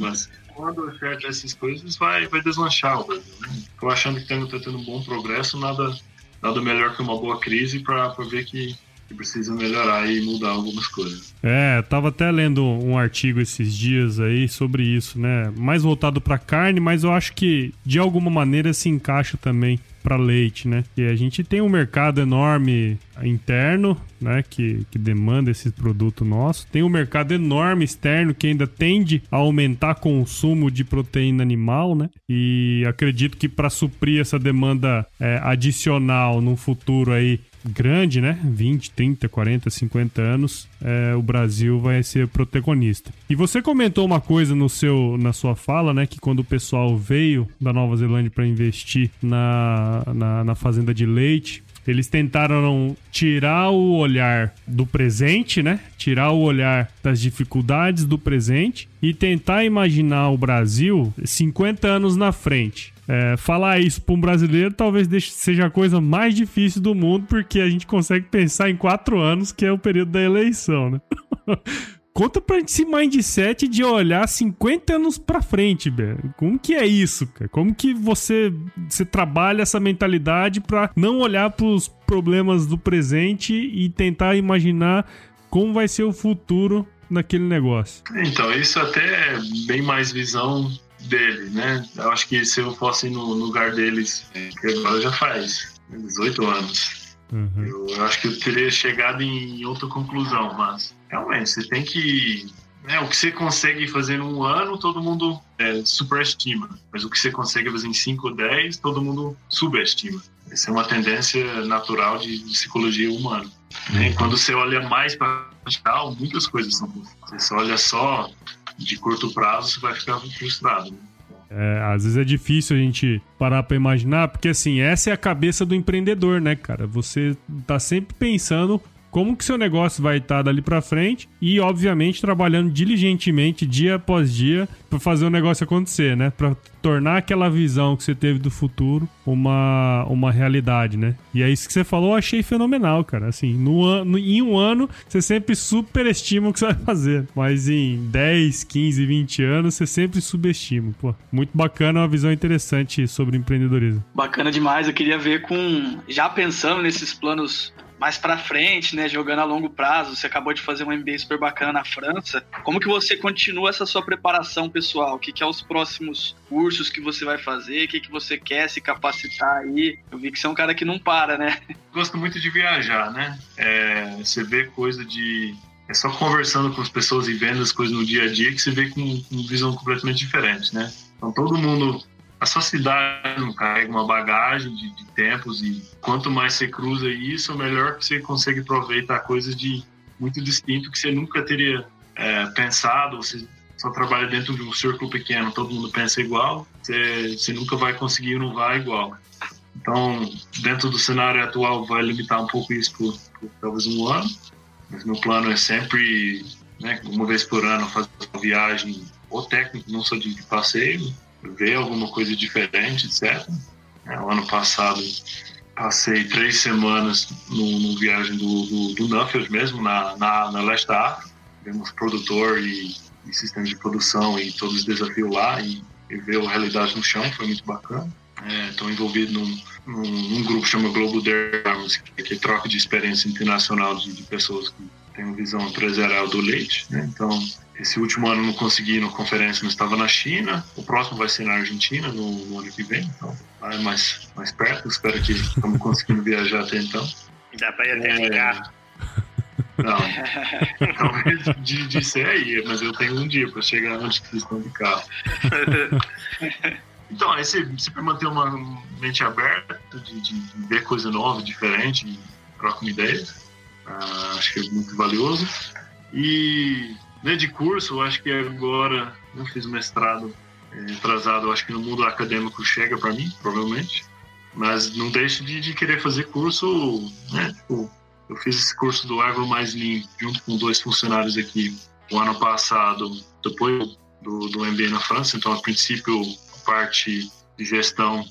Mas quando acerta essas coisas, vai, vai deslanchar o Brasil. Né? Tô achando que está tendo um bom progresso, nada, nada melhor que uma boa crise para ver que, que precisa melhorar e mudar algumas coisas. É, tava até lendo um artigo esses dias aí sobre isso, né? Mais voltado para carne, mas eu acho que de alguma maneira se encaixa também para leite, né? E a gente tem um mercado enorme interno, né, que, que demanda esse produto nosso. Tem um mercado enorme externo que ainda tende a aumentar consumo de proteína animal, né? E acredito que para suprir essa demanda é, adicional no futuro aí grande, né? 20, 30, 40, 50 anos, é, o Brasil vai ser protagonista. E você comentou uma coisa no seu, na sua fala, né? Que quando o pessoal veio da Nova Zelândia para investir na, na, na fazenda de leite, Eles tentaram tirar o olhar do presente, né? Tirar o olhar das dificuldades do presente e tentar imaginar o Brasil 50 anos na frente. É, falar isso para um brasileiro talvez seja a coisa mais difícil do mundo, porque a gente consegue pensar em quatro anos, que é o período da eleição, né? [laughs] Conta pra gente esse mindset de olhar 50 anos pra frente, velho. Como que é isso, cara? Como que você, você trabalha essa mentalidade pra não olhar pros problemas do presente e tentar imaginar como vai ser o futuro naquele negócio? Então, isso até é bem mais visão dele, né? Eu acho que se eu fosse no lugar deles, que agora já faz 18 anos, uhum. eu, eu acho que eu teria chegado em outra conclusão, mas realmente, você tem que. Né, o que você consegue fazer num ano, todo mundo é, superestima. Mas o que você consegue fazer em 5 ou 10, todo mundo subestima. Essa é uma tendência natural de, de psicologia humana. Né? Quando você olha mais para digital, muitas coisas são possíveis. Você olha só de curto prazo, você vai ficar frustrado. Né? É, às vezes é difícil a gente parar para imaginar, porque assim, essa é a cabeça do empreendedor, né, cara? Você tá sempre pensando como que seu negócio vai estar dali para frente e, obviamente, trabalhando diligentemente dia após dia para fazer o negócio acontecer, né? Para tornar aquela visão que você teve do futuro uma, uma realidade, né? E é isso que você falou, eu achei fenomenal, cara. Assim, no ano, em um ano, você sempre superestima o que você vai fazer, mas em 10, 15, 20 anos, você sempre subestima. Pô, muito bacana, uma visão interessante sobre empreendedorismo. Bacana demais, eu queria ver com. Já pensando nesses planos mais para frente, né, jogando a longo prazo. Você acabou de fazer um MBA super bacana na França. Como que você continua essa sua preparação pessoal? O que, que é os próximos cursos que você vai fazer? O que, que você quer se capacitar aí? Eu vi que você é um cara que não para, né? [laughs] Gosto muito de viajar, né? É, você vê coisa de é só conversando com as pessoas e vendo as coisas no dia a dia que você vê com, com visão completamente diferente, né? Então todo mundo a sua cidade não carrega uma bagagem de, de, tempos e quanto mais você cruza isso, melhor que você consegue aproveitar coisas de muito distinto que você nunca teria é, pensado. Você só trabalha dentro de um círculo pequeno, todo mundo pensa igual, você, você nunca vai conseguir inovar igual. Então, dentro do cenário atual, vai limitar um pouco isso por, por talvez um ano, mas meu plano é sempre, né, uma vez por ano, fazer uma viagem ou técnica, não só de passeio, ver alguma coisa diferente, etc. É, o ano passado passei três semanas numa viagem do, do, do mesmo, na, na, na leste da África. Vemos produtor e, e sistema de produção e todos os desafios lá e, e ver a realidade no chão, foi muito bacana. Estou é, envolvido num, num, num, grupo que chama Global Derms, que é troca de experiência internacional de, de pessoas que têm uma visão empresarial do leite. Né? Então, esse último ano não consegui ir na conferência, mas estava na China. O próximo vai ser na Argentina, no, no ano que vem. Então, é mais, mais perto. Espero que estamos [laughs] conseguindo viajar até então. Dá para ir até é... Não, [laughs] talvez de, de ser aí, mas eu tenho um dia para chegar onde vocês estão de carro. [laughs] Então, aí você sempre manter uma mente aberta de, de, ver coisa nova, diferente, troca uma ideia. Ah, acho que é muito valioso. E né, de curso, eu acho que agora eu fiz mestrado é, atrasado, acho que no mundo acadêmico chega para mim, provavelmente. Mas não deixe de, de querer fazer curso, né? Tipo, eu fiz esse curso do Agro Mais Lean junto com dois funcionários aqui o ano passado, depois do, do MBA na França. Então, a princípio, a parte de gestão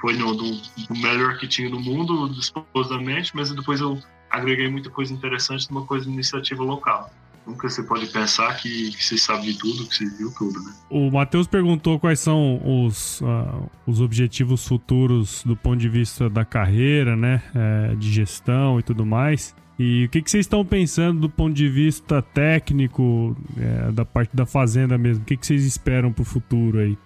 foi no, do, do melhor que tinha no mundo, supostamente, mas depois eu agreguei muita coisa interessante numa coisa iniciativa local nunca você pode pensar que, que, você sabe de tudo, que você viu tudo, né? O Matheus perguntou quais são os, uh, os objetivos futuros do ponto de vista da carreira, né? É, de gestão e tudo mais. E o que, que vocês estão pensando do ponto de vista técnico, é, da parte da fazenda mesmo? O que, que vocês esperam para o futuro aí?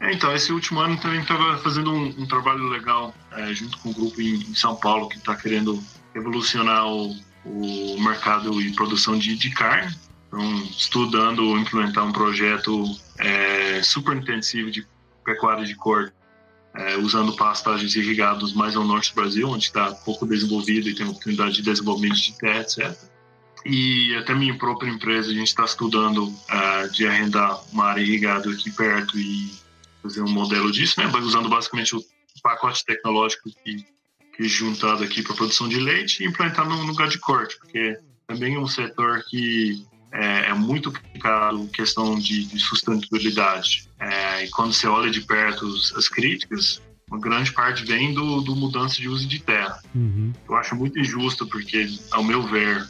É. é. então, esse último ano também estava fazendo um, um, trabalho legal é, junto com o um grupo em, em São Paulo que está querendo revolucionar o, o mercado e produção de, de carne. Então, estudando implementar um projeto é, super intensivo de pecuária de corte, é, usando pastagens irrigados mais ao norte do Brasil, onde está pouco desenvolvido e tem oportunidade de desenvolvimento de terra, etc. E até minha própria empresa, a gente está estudando uh, de arrendar uma área irrigada aqui perto e fazer um modelo disso, né? Usando basicamente o pacote tecnológico que juntado aqui para produção de leite e implantar no lugar de corte, porque também é um setor que é, é muito complicado questão de, de sustentabilidade. É, e quando você olha de perto as críticas, uma grande parte vem do, do mudança de uso de terra. Uhum. Eu acho muito injusto porque, ao meu ver,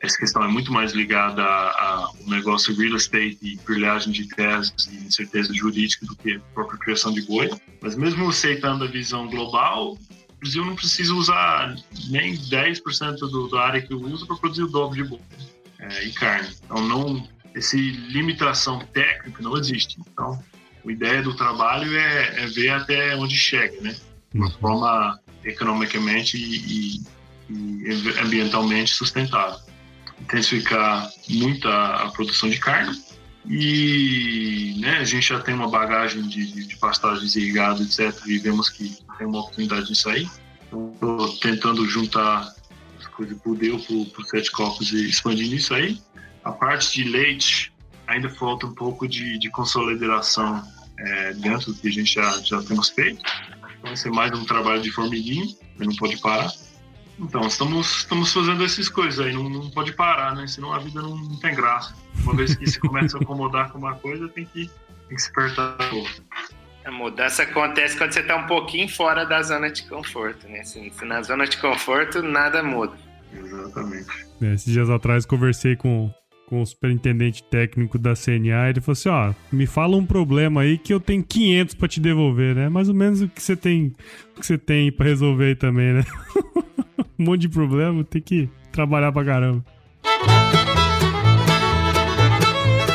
essa questão é muito mais ligada ao negócio real estate e brilhagem de terras e incerteza jurídica do que a própria criação de boi. Mas mesmo aceitando a visão global, Brasil não precisa usar nem 10% do, da área que eu uso para produzir o dobro de boi é, e carne. Então, não, essa limitação técnica não existe. Então, a ideia do trabalho é, é ver até onde chega, né? De uma uhum. forma economicamente e, e, e ambientalmente sustentável. Intensificar muito a, a, produção de carne e né, a gente já tem uma bagagem de, de, de pastagens irrigadas, etc. E vemos que tem uma oportunidade disso aí. Estou tentando juntar as coisas por Deu, por Sete Copos e expandindo isso aí. A parte de leite, ainda falta um pouco de, de consolidação é, dentro do que a gente já, já temos feito. Vai ser mais um trabalho de formiguinho, não pode parar. Então, estamos, estamos fazendo essas coisas aí, não, não pode parar, né? Senão a vida não, não tem graça. Uma vez que se começa a acomodar com uma coisa, tem que, tem que se apertar A mudança acontece quando você está um pouquinho fora da zona de conforto, né? Se, se na zona de conforto, nada muda. Exatamente. É, esses dias atrás conversei com, com o superintendente técnico da CNA, ele falou assim, ó, me fala um problema aí que eu tenho 500 para te devolver, né? Mais ou menos o que você tem, o que você tem para resolver aí também, né? [laughs] um monte de problema, tem que trabalhar pra caramba.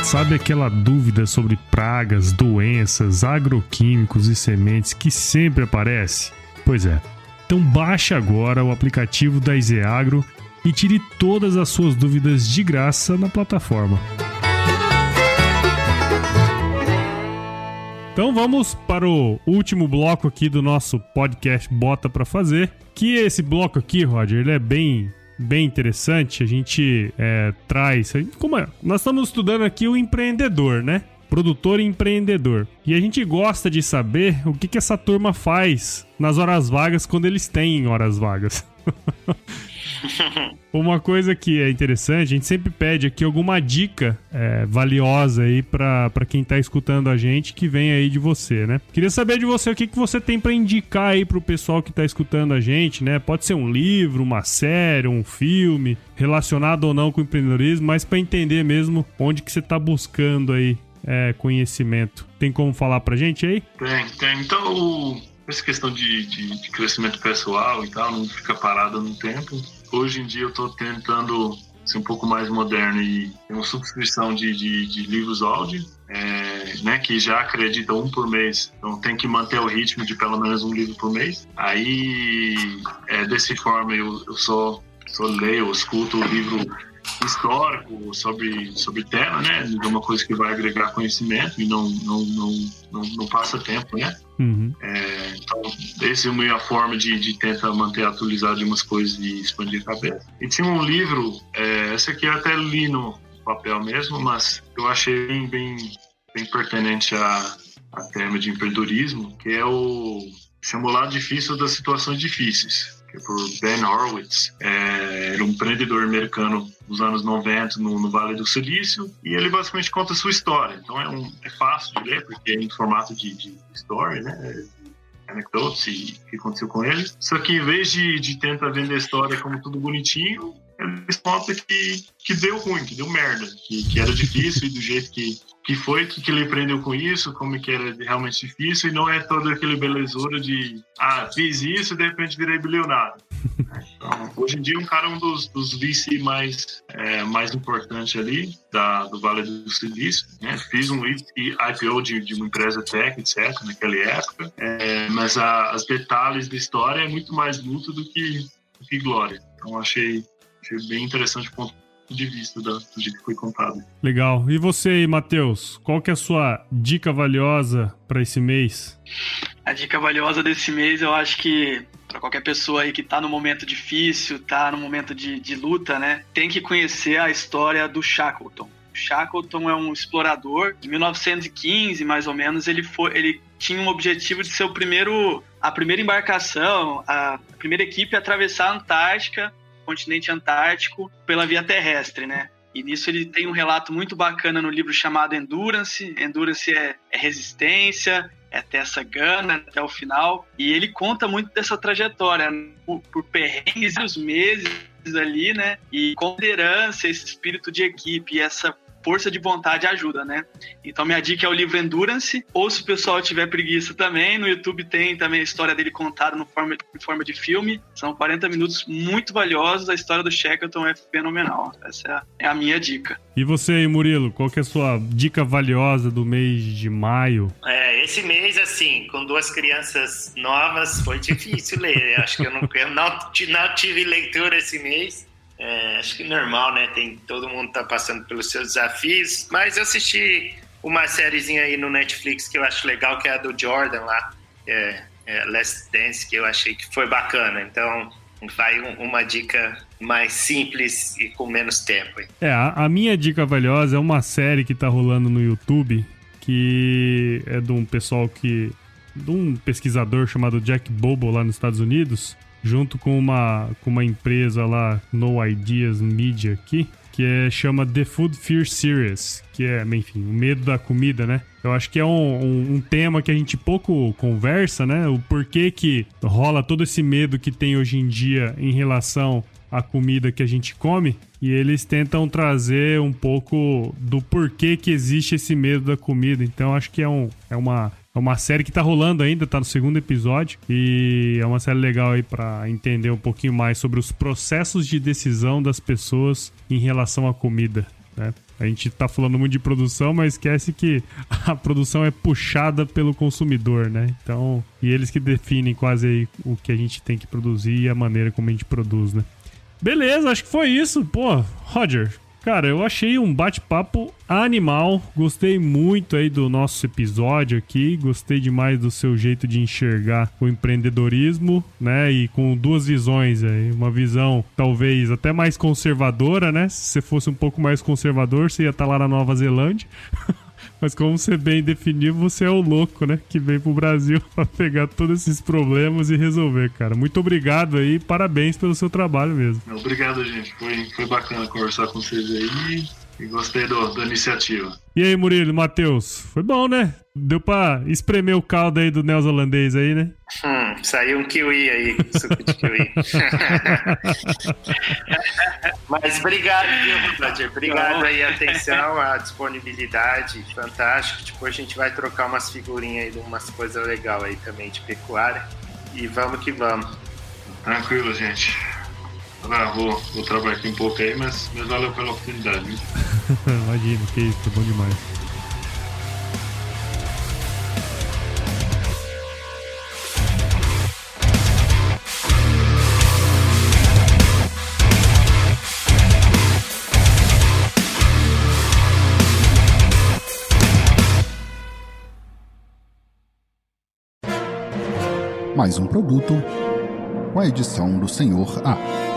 Sabe aquela dúvida sobre pragas, doenças, agroquímicos e sementes que sempre aparece? Pois é. Então baixe agora o aplicativo da Izeagro e tire todas as suas dúvidas de graça na plataforma. Então vamos para o último bloco aqui do nosso podcast Bota para fazer. Que esse bloco aqui, Roger, ele é bem bem interessante. A gente é, traz. Como é? Nós estamos estudando aqui o empreendedor, né? Produtor e empreendedor. E a gente gosta de saber o que, que essa turma faz nas horas vagas quando eles têm horas vagas. [laughs] Uma coisa que é interessante, a gente sempre pede aqui alguma dica é, valiosa aí para quem tá escutando a gente que vem aí de você, né? Queria saber de você o que, que você tem para indicar aí pro pessoal que tá escutando a gente, né? Pode ser um livro, uma série, um filme, relacionado ou não com empreendedorismo, mas para entender mesmo onde que você tá buscando aí é, conhecimento. Tem como falar pra gente aí? Tem, tem. Então, essa questão de, de, de, crescimento pessoal e tal, não fica parada no tempo. Hoje em dia eu estou tentando ser um pouco mais moderno e uma subscrição de, de, de livros áudio, é, né, que já acredita um por mês. Então tem que manter o ritmo de pelo menos um livro por mês. Aí, é, dessa forma, eu, eu só, só leio, escuto o livro histórico sobre, sobre tema, né? De uma coisa que vai agregar conhecimento e não, não, não, não, não passa tempo, né? Uhum. É, então, essa é a minha forma de, de tentar manter atualizado de umas coisas e expandir a cabeça. E tinha um livro, é, esse aqui eu até li no papel mesmo, mas eu achei bem, bem, bem pertinente a, a tema de empreendedorismo, que é o chama o lado difícil das situações difíceis que é por Ben Horowitz. É, era um empreendedor americano dos anos 90 no, no, Vale do Silício e ele basicamente conta a sua história. Então é, um, é fácil de ler porque é em formato de, de story, né? Anecdotes e o que aconteceu com ele. Só que em vez de, de tentar vender a história como tudo bonitinho, eles contam que, que deu ruim, que deu merda, que, que era difícil e do jeito que, que foi, que, que ele aprendeu com isso, como que era realmente difícil, e não é toda aquele belezura de, ah, fiz isso e de repente virei bilionário. Então, hoje em dia, um cara é um dos, dos VC mais, é, mais importantes ali, da, do Vale do Silício. Né? Fiz um IPO de, de uma empresa tech, etc., naquela época, é, mas a, as detalhes da história é muito mais luta do que, do que glória. Então, achei Achei bem interessante o ponto de vista da, do jeito que foi contado. Legal. E você aí, Matheus? Qual que é a sua dica valiosa para esse mês? A dica valiosa desse mês, eu acho que para qualquer pessoa aí que tá no momento difícil, tá no momento de, de luta, né? Tem que conhecer a história do Shackleton. Shackleton é um explorador de 1915, mais ou menos. Ele foi, ele tinha um objetivo de ser o primeiro, a primeira embarcação, a primeira equipe a atravessar a Antártica, continente antártico, pela via terrestre, né? E nisso ele tem um relato muito bacana no livro chamado Endurance. Endurance é, é resistência, é ter essa gana até o final. E ele conta muito dessa trajetória, por, por perrengues e os meses ali, né? E com liderança, esse espírito de equipe, essa força de vontade ajuda, né? Então minha dica é o livro Endurance, ou se o pessoal tiver preguiça também, no YouTube tem também a história dele contada no forma, em forma de filme. São 40 minutos muito valiosos, a história do Shackleton é fenomenal. Essa é a, é a minha dica. E você aí, Murilo, qual que é a sua dica valiosa do mês de maio? É, esse mês, assim, com duas crianças novas, foi difícil ler. Eu acho que eu não, eu não, não tive leitura esse mês. É, acho que normal, né? Tem, todo mundo tá passando pelos seus desafios. Mas eu assisti uma sériezinha aí no Netflix que eu acho legal, que é a do Jordan lá, é, é Last Dance, que eu achei que foi bacana. Então, vai um, uma dica mais simples e com menos tempo. É, a, a, minha dica valiosa é uma série que tá rolando no YouTube, que é de um pessoal que... de um pesquisador chamado Jack Bobo lá nos Estados Unidos, junto com uma, com uma empresa lá, No Ideas Media aqui, que é, chama The Food Fear Series, que é, enfim, o medo da comida, né? Eu acho que é um, um, um, tema que a gente pouco conversa, né? O porquê que rola todo esse medo que tem hoje em dia em relação à comida que a gente come. E eles tentam trazer um pouco do porquê que existe esse medo da comida. Então, acho que é, um, é uma é uma série que tá rolando ainda, tá no segundo episódio. E é uma série legal aí para entender um pouquinho mais sobre os processos de decisão das pessoas em relação à comida, né? A gente tá falando muito de produção, mas esquece que a produção é puxada pelo consumidor, né? Então, e eles que definem quase o que a gente tem que produzir e a maneira como a gente produz, né? Beleza, acho que foi isso. Pô, Roger, Cara, eu achei um bate-papo animal. Gostei muito aí do nosso episódio aqui. Gostei demais do seu jeito de enxergar o empreendedorismo, né? E com duas visões aí. Uma visão talvez até mais conservadora, né? Se você fosse um pouco mais conservador, você ia estar tá lá na Nova Zelândia. [laughs] Mas como você bem definiu, você é o louco, né? Que veio pro Brasil [laughs] pra pegar todos esses problemas e resolver, cara. Muito obrigado aí, parabéns pelo seu trabalho mesmo. Obrigado, gente. Foi, foi bacana conversar com vocês aí e gostei do, da iniciativa. E aí, Murilo, Matheus? Foi bom, né? Deu pra espremer o caldo aí do neozelandês aí, né? Hum, saiu um kiwi aí, suco de kiwi. [laughs] Mas obrigado, viu, Roger? Obrigado aí a atenção, a disponibilidade, fantástico. Tipo, a gente vai trocar umas figurinhas aí de umas coisas legais aí também de pecuária. E vamos que vamos. Tranquilo, gente. Ah, vou, trabalhar aqui um pouco aí, mas, mas valeu pela oportunidade. [laughs] Imagina, que isso, é bom demais. mais um produto com a edição do Senhor A.